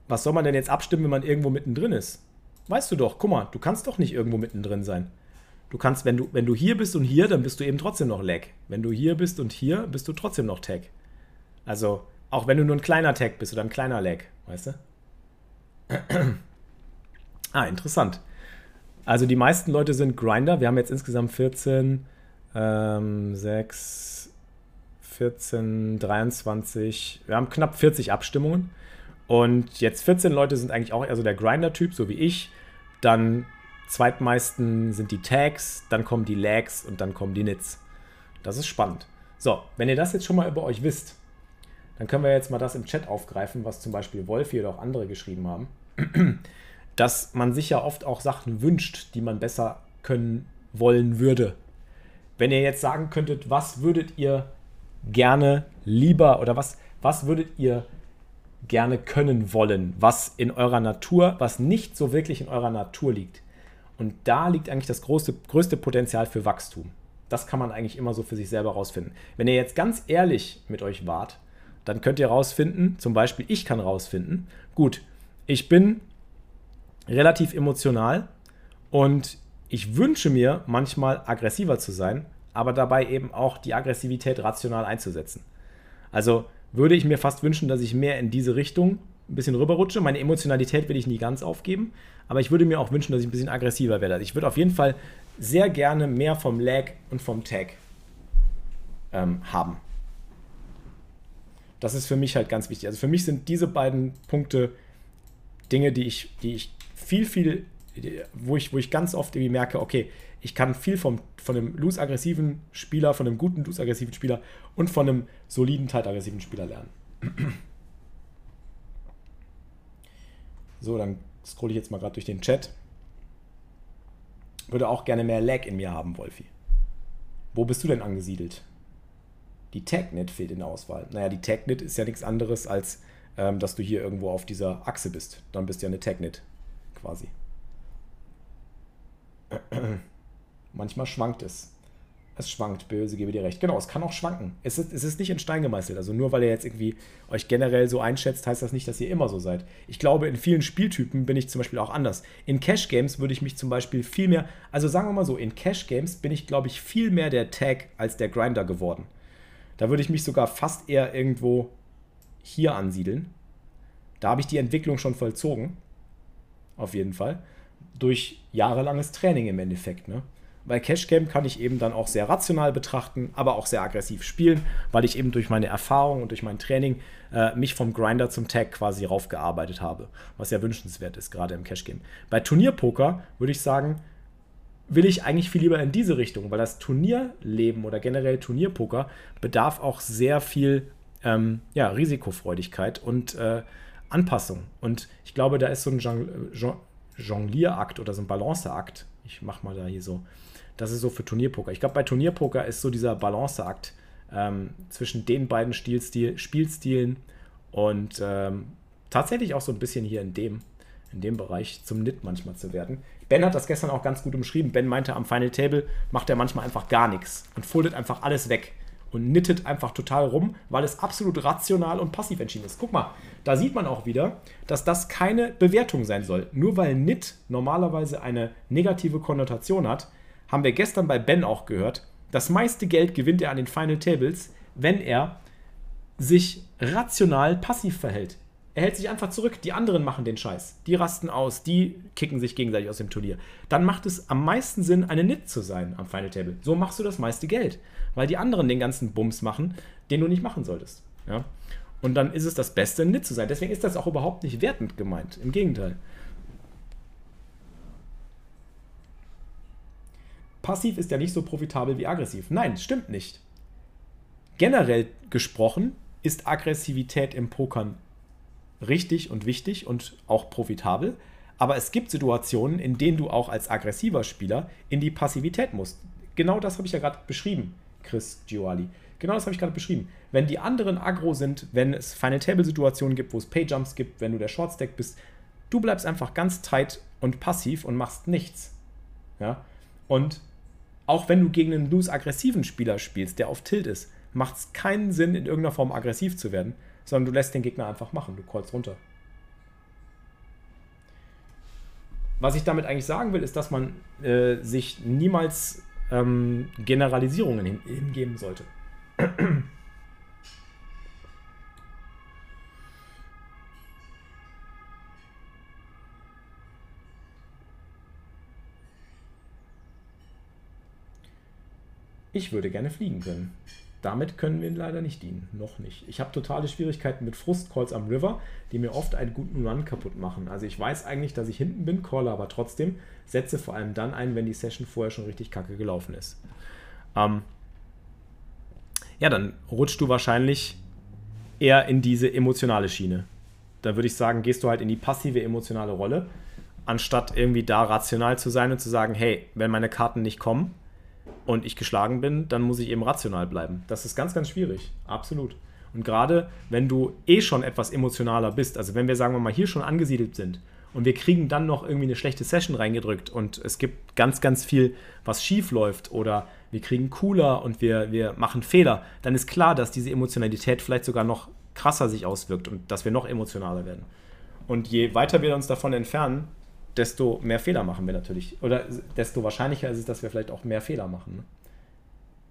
Was soll man denn jetzt abstimmen, wenn man irgendwo mittendrin ist? Weißt du doch, guck mal, du kannst doch nicht irgendwo mittendrin sein. Du kannst, wenn du, wenn du hier bist und hier, dann bist du eben trotzdem noch Lag. Wenn du hier bist und hier, bist du trotzdem noch Tag. Also, auch wenn du nur ein kleiner Tag bist oder ein kleiner Lag, weißt du? ah, interessant. Also die meisten Leute sind Grinder. Wir haben jetzt insgesamt 14, ähm, 6, 14, 23, wir haben knapp 40 Abstimmungen. Und jetzt 14 Leute sind eigentlich auch eher so der Grinder-Typ, so wie ich. Dann zweitmeisten sind die Tags, dann kommen die Lags und dann kommen die Nits. Das ist spannend. So, wenn ihr das jetzt schon mal über euch wisst, dann können wir jetzt mal das im Chat aufgreifen, was zum Beispiel Wolfi oder auch andere geschrieben haben. dass man sich ja oft auch Sachen wünscht, die man besser können wollen würde. Wenn ihr jetzt sagen könntet, was würdet ihr gerne lieber oder was, was würdet ihr gerne können wollen, was in eurer Natur, was nicht so wirklich in eurer Natur liegt. Und da liegt eigentlich das große, größte Potenzial für Wachstum. Das kann man eigentlich immer so für sich selber rausfinden. Wenn ihr jetzt ganz ehrlich mit euch wart, dann könnt ihr rausfinden, zum Beispiel ich kann rausfinden, gut, ich bin relativ emotional und ich wünsche mir manchmal aggressiver zu sein, aber dabei eben auch die Aggressivität rational einzusetzen. Also würde ich mir fast wünschen, dass ich mehr in diese Richtung ein bisschen rüberrutsche. Meine Emotionalität will ich nie ganz aufgeben, aber ich würde mir auch wünschen, dass ich ein bisschen aggressiver werde. Also ich würde auf jeden Fall sehr gerne mehr vom Lag und vom Tag ähm, haben. Das ist für mich halt ganz wichtig. Also für mich sind diese beiden Punkte Dinge, die ich, die ich viel, viel, wo ich, wo ich ganz oft irgendwie merke, okay, ich kann viel vom, von einem loose-aggressiven Spieler, von einem guten loose-aggressiven Spieler und von einem soliden, tight-aggressiven Spieler lernen. So, dann scrolle ich jetzt mal gerade durch den Chat. Würde auch gerne mehr Lag in mir haben, Wolfi. Wo bist du denn angesiedelt? Die TagNet fehlt in der Auswahl. Naja, die TagNet ist ja nichts anderes, als ähm, dass du hier irgendwo auf dieser Achse bist. Dann bist du ja eine TagNet quasi. Manchmal schwankt es. Es schwankt, böse, gebe dir recht. Genau, es kann auch schwanken. Es ist, es ist nicht in Stein gemeißelt. Also nur weil ihr jetzt irgendwie euch generell so einschätzt, heißt das nicht, dass ihr immer so seid. Ich glaube, in vielen Spieltypen bin ich zum Beispiel auch anders. In Cash Games würde ich mich zum Beispiel viel mehr, also sagen wir mal so, in Cash Games bin ich, glaube ich, viel mehr der Tag als der Grinder geworden. Da würde ich mich sogar fast eher irgendwo hier ansiedeln. Da habe ich die Entwicklung schon vollzogen. Auf jeden Fall. Durch jahrelanges Training im Endeffekt. Ne? Bei Cash Game kann ich eben dann auch sehr rational betrachten, aber auch sehr aggressiv spielen, weil ich eben durch meine Erfahrung und durch mein Training äh, mich vom Grinder zum Tag quasi raufgearbeitet habe, was ja wünschenswert ist, gerade im Cash Game. Bei Turnierpoker würde ich sagen, will ich eigentlich viel lieber in diese Richtung, weil das Turnierleben oder generell Turnierpoker bedarf auch sehr viel ähm, ja, Risikofreudigkeit und äh, Anpassung. Und ich glaube, da ist so ein Jonglierakt oder so ein Balanceakt. Ich mache mal da hier so das ist so für Turnierpoker. Ich glaube, bei Turnierpoker ist so dieser Balanceakt ähm, zwischen den beiden Stilstil, Spielstilen und ähm, tatsächlich auch so ein bisschen hier in dem, in dem Bereich zum Nit manchmal zu werden. Ben hat das gestern auch ganz gut umschrieben. Ben meinte, am Final Table macht er manchmal einfach gar nichts und foldet einfach alles weg und nittet einfach total rum, weil es absolut rational und passiv entschieden ist. Guck mal, da sieht man auch wieder, dass das keine Bewertung sein soll. Nur weil Nit normalerweise eine negative Konnotation hat, haben wir gestern bei Ben auch gehört, das meiste Geld gewinnt er an den Final Tables, wenn er sich rational passiv verhält. Er hält sich einfach zurück, die anderen machen den Scheiß. Die rasten aus, die kicken sich gegenseitig aus dem Turnier. Dann macht es am meisten Sinn, eine Nit zu sein am Final Table. So machst du das meiste Geld, weil die anderen den ganzen Bums machen, den du nicht machen solltest. Ja? Und dann ist es das Beste, Nit zu sein. Deswegen ist das auch überhaupt nicht wertend gemeint. Im Gegenteil. passiv ist ja nicht so profitabel wie aggressiv. Nein, stimmt nicht. Generell gesprochen ist Aggressivität im Pokern richtig und wichtig und auch profitabel. Aber es gibt Situationen, in denen du auch als aggressiver Spieler in die Passivität musst. Genau das habe ich ja gerade beschrieben, Chris Gioli. Genau das habe ich gerade beschrieben. Wenn die anderen aggro sind, wenn es Final Table Situationen gibt, wo es Pay-Jumps gibt, wenn du der Shortstack bist, du bleibst einfach ganz tight und passiv und machst nichts. Ja? Und auch wenn du gegen einen loose-aggressiven Spieler spielst, der auf Tilt ist, macht es keinen Sinn, in irgendeiner Form aggressiv zu werden, sondern du lässt den Gegner einfach machen. Du callst runter. Was ich damit eigentlich sagen will, ist, dass man äh, sich niemals ähm, Generalisierungen hin hingeben sollte. Ich würde gerne fliegen können. Damit können wir leider nicht dienen. Noch nicht. Ich habe totale Schwierigkeiten mit Frustcalls am River, die mir oft einen guten Run kaputt machen. Also ich weiß eigentlich, dass ich hinten bin, calle aber trotzdem, setze vor allem dann ein, wenn die Session vorher schon richtig kacke gelaufen ist. Ähm ja, dann rutschst du wahrscheinlich eher in diese emotionale Schiene. Da würde ich sagen, gehst du halt in die passive emotionale Rolle anstatt irgendwie da rational zu sein und zu sagen, hey, wenn meine Karten nicht kommen und ich geschlagen bin, dann muss ich eben rational bleiben. Das ist ganz, ganz schwierig. Absolut. Und gerade wenn du eh schon etwas emotionaler bist, also wenn wir sagen wir mal hier schon angesiedelt sind und wir kriegen dann noch irgendwie eine schlechte Session reingedrückt und es gibt ganz, ganz viel, was schief läuft oder wir kriegen cooler und wir, wir machen Fehler, dann ist klar, dass diese Emotionalität vielleicht sogar noch krasser sich auswirkt und dass wir noch emotionaler werden. Und je weiter wir uns davon entfernen, desto mehr Fehler machen wir natürlich. Oder desto wahrscheinlicher ist es, dass wir vielleicht auch mehr Fehler machen. Ne?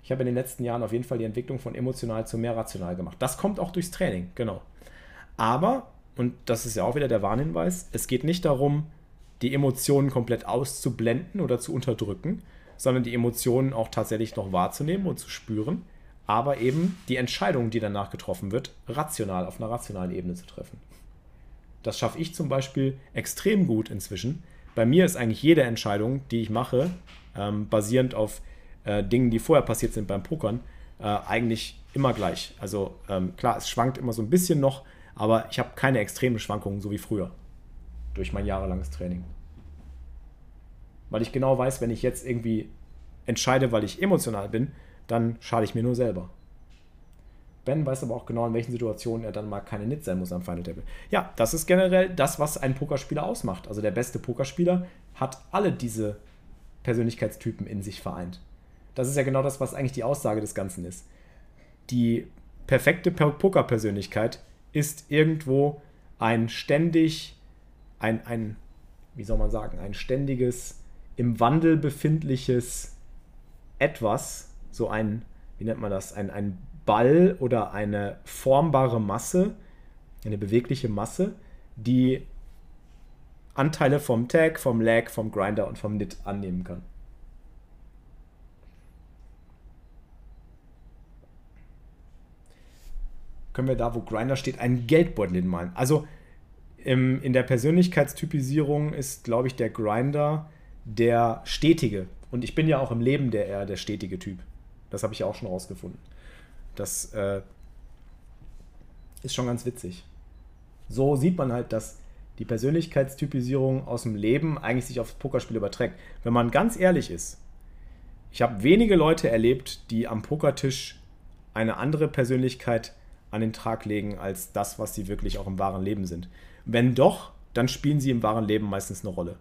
Ich habe in den letzten Jahren auf jeden Fall die Entwicklung von emotional zu mehr rational gemacht. Das kommt auch durchs Training, genau. Aber, und das ist ja auch wieder der Warnhinweis, es geht nicht darum, die Emotionen komplett auszublenden oder zu unterdrücken, sondern die Emotionen auch tatsächlich noch wahrzunehmen und zu spüren, aber eben die Entscheidung, die danach getroffen wird, rational, auf einer rationalen Ebene zu treffen. Das schaffe ich zum Beispiel extrem gut inzwischen. Bei mir ist eigentlich jede Entscheidung, die ich mache, ähm, basierend auf äh, Dingen, die vorher passiert sind beim Pokern, äh, eigentlich immer gleich. Also ähm, klar, es schwankt immer so ein bisschen noch, aber ich habe keine extremen Schwankungen, so wie früher. Durch mein jahrelanges Training. Weil ich genau weiß, wenn ich jetzt irgendwie entscheide, weil ich emotional bin, dann schade ich mir nur selber. Ben weiß aber auch genau, in welchen Situationen er dann mal keine Nit sein muss am Final Table. Ja, das ist generell das, was ein Pokerspieler ausmacht. Also der beste Pokerspieler hat alle diese Persönlichkeitstypen in sich vereint. Das ist ja genau das, was eigentlich die Aussage des Ganzen ist. Die perfekte Pokerpersönlichkeit ist irgendwo ein ständig, ein, ein, wie soll man sagen, ein ständiges, im Wandel befindliches Etwas, so ein, wie nennt man das, ein, ein Ball oder eine formbare Masse, eine bewegliche Masse, die Anteile vom Tag, vom Lag, vom Grinder und vom Nit annehmen kann. können wir da, wo Grinder steht, einen Geldbeutel hinmalen. Also im, in der Persönlichkeitstypisierung ist, glaube ich, der Grinder der Stetige. Und ich bin ja auch im Leben der eher der stetige Typ. Das habe ich auch schon rausgefunden. Das äh, ist schon ganz witzig. So sieht man halt, dass die Persönlichkeitstypisierung aus dem Leben eigentlich sich aufs Pokerspiel überträgt. Wenn man ganz ehrlich ist, ich habe wenige Leute erlebt, die am Pokertisch eine andere Persönlichkeit an den Tag legen als das, was sie wirklich auch im wahren Leben sind. Wenn doch, dann spielen sie im wahren Leben meistens eine Rolle.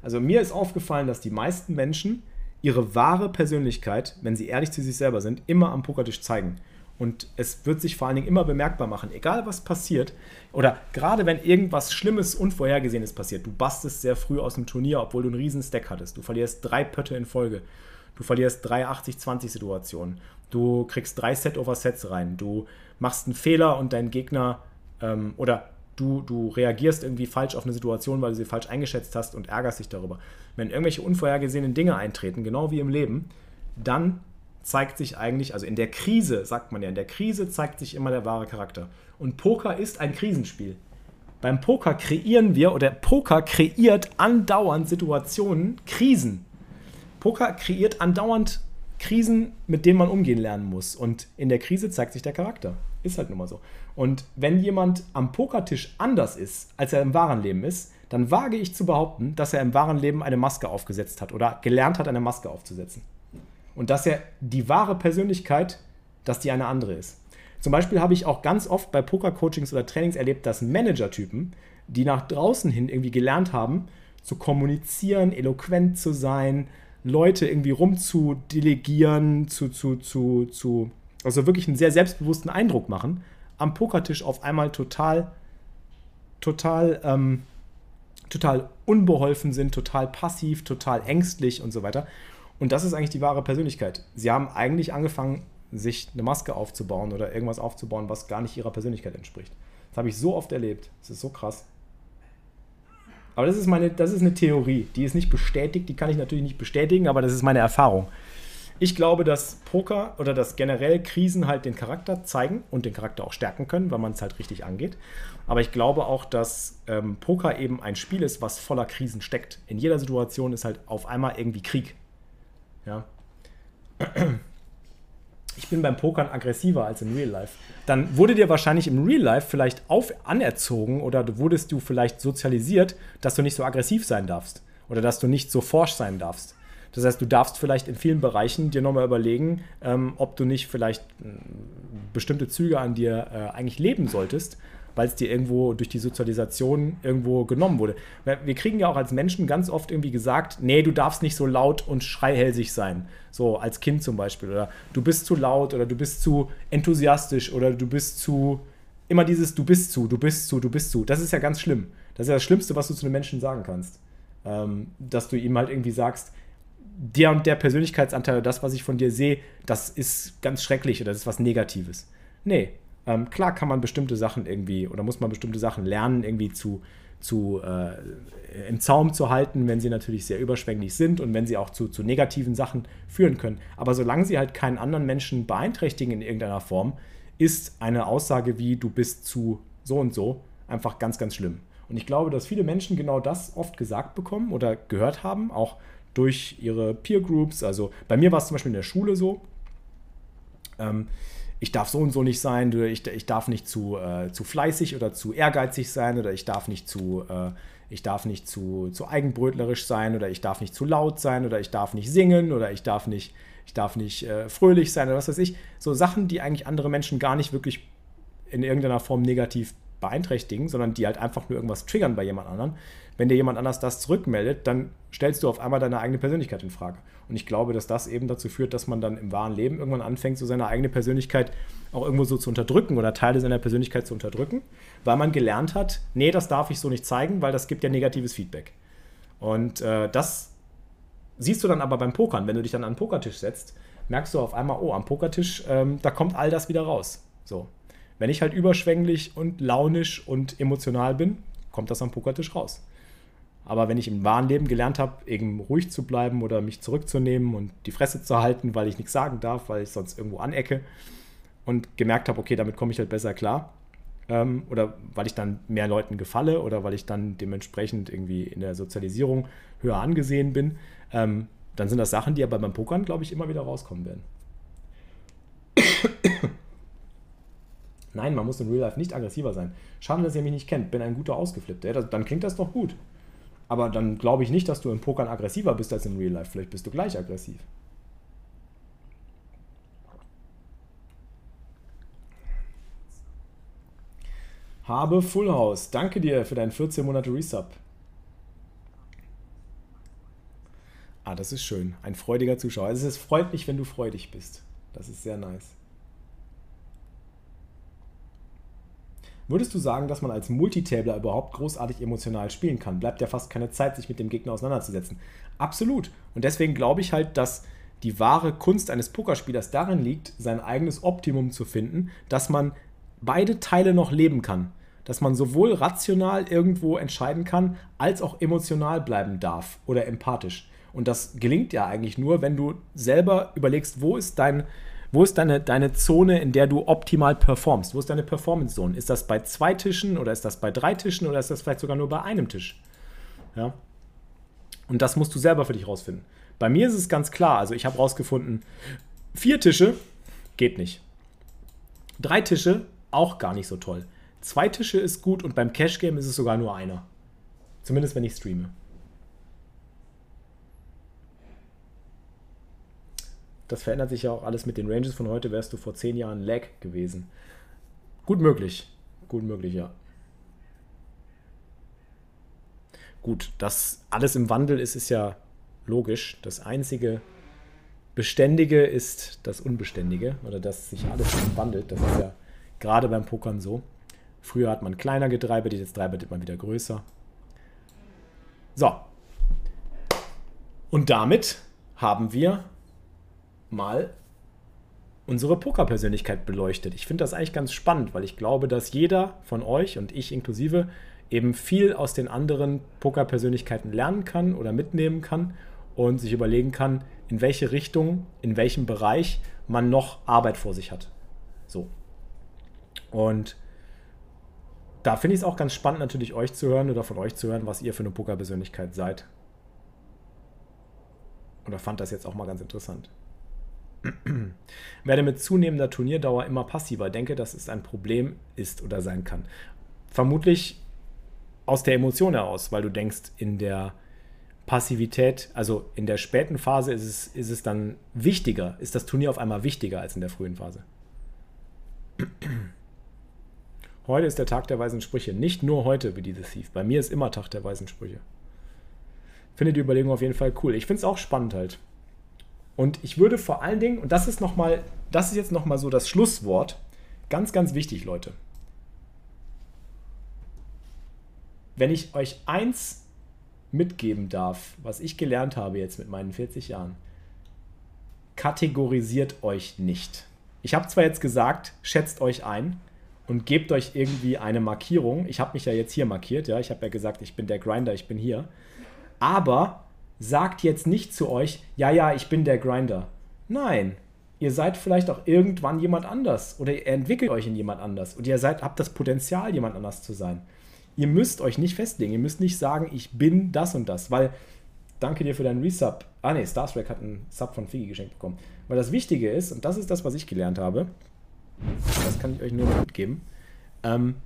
Also mir ist aufgefallen, dass die meisten Menschen ihre wahre Persönlichkeit, wenn sie ehrlich zu sich selber sind, immer am Pokertisch zeigen. Und es wird sich vor allen Dingen immer bemerkbar machen, egal was passiert. Oder gerade wenn irgendwas Schlimmes, Unvorhergesehenes passiert. Du bastest sehr früh aus dem Turnier, obwohl du einen riesen Stack hattest. Du verlierst drei Pötte in Folge. Du verlierst drei 80-20 Situationen. Du kriegst drei Set-over-Sets rein. Du machst einen Fehler und dein Gegner ähm, oder du, du reagierst irgendwie falsch auf eine Situation, weil du sie falsch eingeschätzt hast und ärgerst dich darüber. Wenn irgendwelche unvorhergesehenen Dinge eintreten, genau wie im Leben, dann zeigt sich eigentlich, also in der Krise, sagt man ja, in der Krise zeigt sich immer der wahre Charakter. Und Poker ist ein Krisenspiel. Beim Poker kreieren wir oder Poker kreiert andauernd Situationen, Krisen. Poker kreiert andauernd Krisen, mit denen man umgehen lernen muss. Und in der Krise zeigt sich der Charakter. Ist halt nun mal so. Und wenn jemand am Pokertisch anders ist, als er im wahren Leben ist, dann wage ich zu behaupten, dass er im wahren Leben eine Maske aufgesetzt hat oder gelernt hat, eine Maske aufzusetzen. Und dass er die wahre Persönlichkeit, dass die eine andere ist. Zum Beispiel habe ich auch ganz oft bei Poker-Coachings oder Trainings erlebt, dass Manager-Typen, die nach draußen hin irgendwie gelernt haben, zu kommunizieren, eloquent zu sein, Leute irgendwie rumzudelegieren, zu, zu, zu, zu, also wirklich einen sehr selbstbewussten Eindruck machen, am Pokertisch auf einmal total, total, ähm, total unbeholfen sind, total passiv, total ängstlich und so weiter. Und das ist eigentlich die wahre Persönlichkeit. Sie haben eigentlich angefangen, sich eine Maske aufzubauen oder irgendwas aufzubauen, was gar nicht ihrer Persönlichkeit entspricht. Das habe ich so oft erlebt. Das ist so krass. Aber das ist meine, das ist eine Theorie. Die ist nicht bestätigt, die kann ich natürlich nicht bestätigen, aber das ist meine Erfahrung. Ich glaube, dass Poker oder dass generell Krisen halt den Charakter zeigen und den Charakter auch stärken können, weil man es halt richtig angeht. Aber ich glaube auch, dass ähm, Poker eben ein Spiel ist, was voller Krisen steckt. In jeder Situation ist halt auf einmal irgendwie Krieg. Ja. ich bin beim Pokern aggressiver als im Real Life, dann wurde dir wahrscheinlich im Real Life vielleicht auf, anerzogen oder wurdest du vielleicht sozialisiert, dass du nicht so aggressiv sein darfst oder dass du nicht so forsch sein darfst. Das heißt, du darfst vielleicht in vielen Bereichen dir nochmal überlegen, ähm, ob du nicht vielleicht äh, bestimmte Züge an dir äh, eigentlich leben solltest, weil es dir irgendwo durch die Sozialisation irgendwo genommen wurde. Wir kriegen ja auch als Menschen ganz oft irgendwie gesagt, nee, du darfst nicht so laut und schreihälsig sein. So als Kind zum Beispiel. Oder du bist zu laut oder du bist zu enthusiastisch oder du bist zu. Immer dieses Du bist zu, du bist zu, du bist zu. Das ist ja ganz schlimm. Das ist ja das Schlimmste, was du zu einem Menschen sagen kannst. Ähm, dass du ihm halt irgendwie sagst, der und der Persönlichkeitsanteil, das, was ich von dir sehe, das ist ganz schrecklich oder das ist was Negatives. Nee, ähm, klar kann man bestimmte Sachen irgendwie oder muss man bestimmte Sachen lernen, irgendwie zu, zu äh, im Zaum zu halten, wenn sie natürlich sehr überschwänglich sind und wenn sie auch zu, zu negativen Sachen führen können. Aber solange sie halt keinen anderen Menschen beeinträchtigen in irgendeiner Form, ist eine Aussage wie du bist zu so und so einfach ganz, ganz schlimm. Und ich glaube, dass viele Menschen genau das oft gesagt bekommen oder gehört haben, auch durch ihre Peer Groups. Also bei mir war es zum Beispiel in der Schule so. Ähm, ich darf so und so nicht sein, ich, ich darf nicht zu, äh, zu fleißig oder zu ehrgeizig sein oder ich darf nicht zu, äh, ich darf nicht zu, zu eigenbrötlerisch sein oder ich darf nicht zu laut sein oder ich darf nicht singen oder ich darf nicht, ich darf nicht äh, fröhlich sein oder was weiß ich. So Sachen, die eigentlich andere Menschen gar nicht wirklich in irgendeiner Form negativ beeinträchtigen, sondern die halt einfach nur irgendwas triggern bei jemand anderem. Wenn dir jemand anders das zurückmeldet, dann stellst du auf einmal deine eigene Persönlichkeit in Frage. Und ich glaube, dass das eben dazu führt, dass man dann im wahren Leben irgendwann anfängt, so seine eigene Persönlichkeit auch irgendwo so zu unterdrücken oder Teile seiner Persönlichkeit zu unterdrücken, weil man gelernt hat, nee, das darf ich so nicht zeigen, weil das gibt ja negatives Feedback. Und äh, das siehst du dann aber beim Pokern. Wenn du dich dann an den Pokertisch setzt, merkst du auf einmal, oh, am Pokertisch, ähm, da kommt all das wieder raus. So. Wenn ich halt überschwänglich und launisch und emotional bin, kommt das am Pokertisch raus. Aber wenn ich im wahren Leben gelernt habe, eben ruhig zu bleiben oder mich zurückzunehmen und die Fresse zu halten, weil ich nichts sagen darf, weil ich sonst irgendwo anecke und gemerkt habe, okay, damit komme ich halt besser klar. Ähm, oder weil ich dann mehr Leuten gefalle oder weil ich dann dementsprechend irgendwie in der Sozialisierung höher angesehen bin, ähm, dann sind das Sachen, die aber beim Pokern, glaube ich, immer wieder rauskommen werden. Nein, man muss in Real Life nicht aggressiver sein. Schade, dass ihr mich nicht kennt. Bin ein guter Ausgeflippter. Ja, dann klingt das doch gut. Aber dann glaube ich nicht, dass du im Pokern aggressiver bist als im Real Life. Vielleicht bist du gleich aggressiv. Habe Full House. Danke dir für deinen 14 Monate Resub. Ah, das ist schön. Ein freudiger Zuschauer. Also es freut mich, wenn du freudig bist. Das ist sehr nice. Würdest du sagen, dass man als Multitabler überhaupt großartig emotional spielen kann? Bleibt ja fast keine Zeit, sich mit dem Gegner auseinanderzusetzen. Absolut. Und deswegen glaube ich halt, dass die wahre Kunst eines Pokerspielers darin liegt, sein eigenes Optimum zu finden, dass man beide Teile noch leben kann. Dass man sowohl rational irgendwo entscheiden kann, als auch emotional bleiben darf oder empathisch. Und das gelingt ja eigentlich nur, wenn du selber überlegst, wo ist dein, wo ist deine, deine Zone, in der du optimal performst? Wo ist deine Performance-Zone? Ist das bei zwei Tischen oder ist das bei drei Tischen oder ist das vielleicht sogar nur bei einem Tisch? Ja. Und das musst du selber für dich rausfinden. Bei mir ist es ganz klar, also ich habe rausgefunden, vier Tische geht nicht. Drei Tische auch gar nicht so toll. Zwei Tische ist gut und beim Cash Game ist es sogar nur einer. Zumindest wenn ich streame. Das verändert sich ja auch alles mit den Ranges von heute, wärst du vor zehn Jahren Lag gewesen. Gut möglich. Gut möglich, ja. Gut, dass alles im Wandel ist, ist ja logisch. Das einzige Beständige ist das Unbeständige oder dass sich alles wandelt. Das ist ja gerade beim Pokern so. Früher hat man kleiner getreibert, jetzt treibert man wieder größer. So. Und damit haben wir mal unsere Pokerpersönlichkeit beleuchtet. Ich finde das eigentlich ganz spannend, weil ich glaube, dass jeder von euch und ich inklusive eben viel aus den anderen Pokerpersönlichkeiten lernen kann oder mitnehmen kann und sich überlegen kann, in welche Richtung, in welchem Bereich man noch Arbeit vor sich hat. So. Und da finde ich es auch ganz spannend, natürlich euch zu hören oder von euch zu hören, was ihr für eine Pokerpersönlichkeit seid. Oder fand das jetzt auch mal ganz interessant. Werde mit zunehmender Turnierdauer immer passiver. Denke, dass es ein Problem ist oder sein kann. Vermutlich aus der Emotion heraus, weil du denkst, in der Passivität, also in der späten Phase ist es, ist es dann wichtiger, ist das Turnier auf einmal wichtiger als in der frühen Phase. Heute ist der Tag der weisen Sprüche. Nicht nur heute wie diese Thief. Bei mir ist immer Tag der weisen Sprüche. Finde die Überlegung auf jeden Fall cool. Ich finde es auch spannend halt. Und ich würde vor allen Dingen, und das ist noch mal, das ist jetzt nochmal so das Schlusswort, ganz, ganz wichtig, Leute. Wenn ich euch eins mitgeben darf, was ich gelernt habe jetzt mit meinen 40 Jahren, kategorisiert euch nicht. Ich habe zwar jetzt gesagt, schätzt euch ein und gebt euch irgendwie eine Markierung. Ich habe mich ja jetzt hier markiert, ja. Ich habe ja gesagt, ich bin der Grinder, ich bin hier. Aber sagt jetzt nicht zu euch, ja, ja, ich bin der Grinder. Nein, ihr seid vielleicht auch irgendwann jemand anders oder ihr entwickelt euch in jemand anders und ihr seid, habt das Potenzial, jemand anders zu sein. Ihr müsst euch nicht festlegen, ihr müsst nicht sagen, ich bin das und das, weil danke dir für deinen Resub. Ah ne, Starstrike hat einen Sub von Figi geschenkt bekommen. Weil das Wichtige ist, und das ist das, was ich gelernt habe, das kann ich euch nur mitgeben, ähm,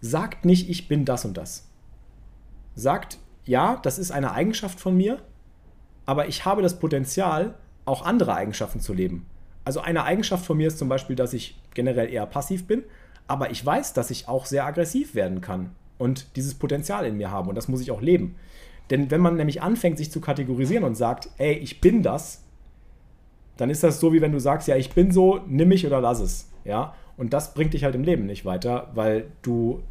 sagt nicht, ich bin das und das. Sagt, ja, das ist eine Eigenschaft von mir, aber ich habe das Potenzial, auch andere Eigenschaften zu leben. Also eine Eigenschaft von mir ist zum Beispiel, dass ich generell eher passiv bin, aber ich weiß, dass ich auch sehr aggressiv werden kann und dieses Potenzial in mir haben und das muss ich auch leben. Denn wenn man nämlich anfängt, sich zu kategorisieren und sagt, ey, ich bin das, dann ist das so, wie wenn du sagst, ja, ich bin so, nimm mich oder lass es. Ja? Und das bringt dich halt im Leben nicht weiter, weil du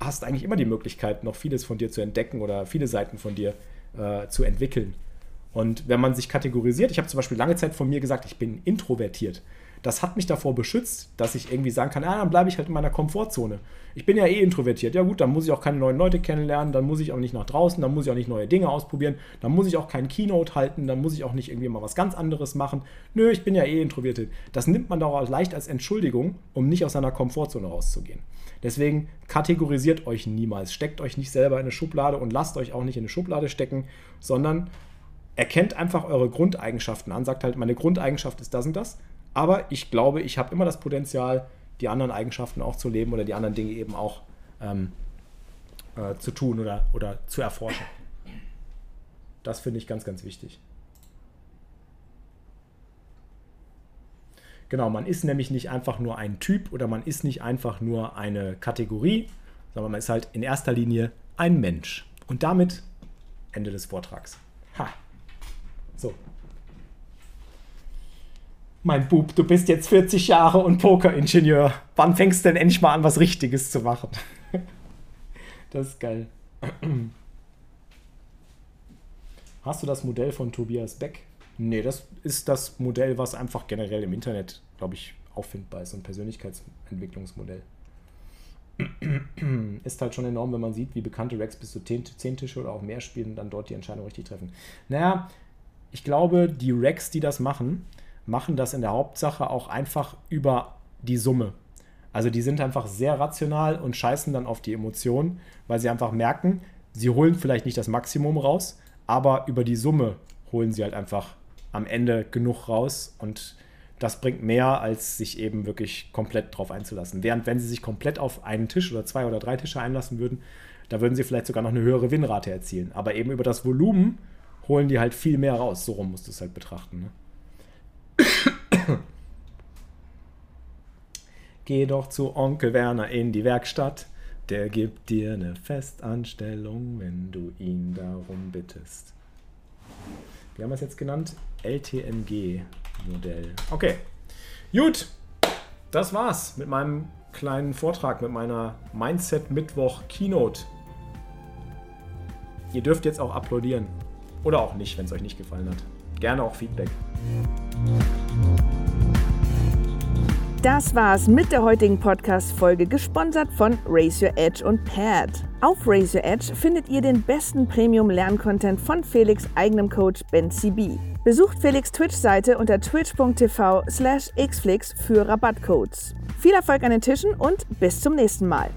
hast eigentlich immer die Möglichkeit, noch vieles von dir zu entdecken oder viele Seiten von dir äh, zu entwickeln. Und wenn man sich kategorisiert, ich habe zum Beispiel lange Zeit von mir gesagt, ich bin introvertiert das hat mich davor beschützt, dass ich irgendwie sagen kann, ah, dann bleibe ich halt in meiner Komfortzone. Ich bin ja eh introvertiert. Ja gut, dann muss ich auch keine neuen Leute kennenlernen, dann muss ich auch nicht nach draußen, dann muss ich auch nicht neue Dinge ausprobieren, dann muss ich auch kein Keynote halten, dann muss ich auch nicht irgendwie mal was ganz anderes machen. Nö, ich bin ja eh introvertiert. Das nimmt man doch leicht als Entschuldigung, um nicht aus seiner Komfortzone rauszugehen. Deswegen kategorisiert euch niemals, steckt euch nicht selber in eine Schublade und lasst euch auch nicht in eine Schublade stecken, sondern erkennt einfach eure Grundeigenschaften an, sagt halt, meine Grundeigenschaft ist das und das aber ich glaube, ich habe immer das Potenzial, die anderen Eigenschaften auch zu leben oder die anderen Dinge eben auch ähm, äh, zu tun oder, oder zu erforschen. Das finde ich ganz, ganz wichtig. Genau, man ist nämlich nicht einfach nur ein Typ oder man ist nicht einfach nur eine Kategorie, sondern man ist halt in erster Linie ein Mensch. Und damit Ende des Vortrags. Ha. So, mein Bub, du bist jetzt 40 Jahre und Pokeringenieur. Wann fängst du denn endlich mal an, was Richtiges zu machen? das ist geil. Hast du das Modell von Tobias Beck? Nee, das ist das Modell, was einfach generell im Internet, glaube ich, auffindbar ist. Ein Persönlichkeitsentwicklungsmodell. ist halt schon enorm, wenn man sieht, wie bekannte Racks bis zu 10, 10 Tische oder auch mehr spielen und dann dort die Entscheidung richtig treffen. Naja, ich glaube, die Racks, die das machen, machen das in der Hauptsache auch einfach über die Summe. Also die sind einfach sehr rational und scheißen dann auf die Emotionen, weil sie einfach merken, sie holen vielleicht nicht das Maximum raus, aber über die Summe holen sie halt einfach am Ende genug raus und das bringt mehr, als sich eben wirklich komplett drauf einzulassen. Während wenn sie sich komplett auf einen Tisch oder zwei oder drei Tische einlassen würden, da würden sie vielleicht sogar noch eine höhere Winnrate erzielen. Aber eben über das Volumen holen die halt viel mehr raus. So rum musst du es halt betrachten. Ne? Geh doch zu Onkel Werner in die Werkstatt. Der gibt dir eine Festanstellung, wenn du ihn darum bittest. Wie haben wir es jetzt genannt? LTMG-Modell. Okay. Gut. Das war's mit meinem kleinen Vortrag, mit meiner Mindset Mittwoch Keynote. Ihr dürft jetzt auch applaudieren. Oder auch nicht, wenn es euch nicht gefallen hat. Gerne auch Feedback. Das war's mit der heutigen Podcast-Folge, gesponsert von Raise Your Edge und Pad. Auf Raise Your Edge findet ihr den besten Premium-Lerncontent von Felix' eigenem Coach Ben CB. Besucht Felix' Twitch-Seite unter twitch.tv slash xflix für Rabattcodes. Viel Erfolg an den Tischen und bis zum nächsten Mal.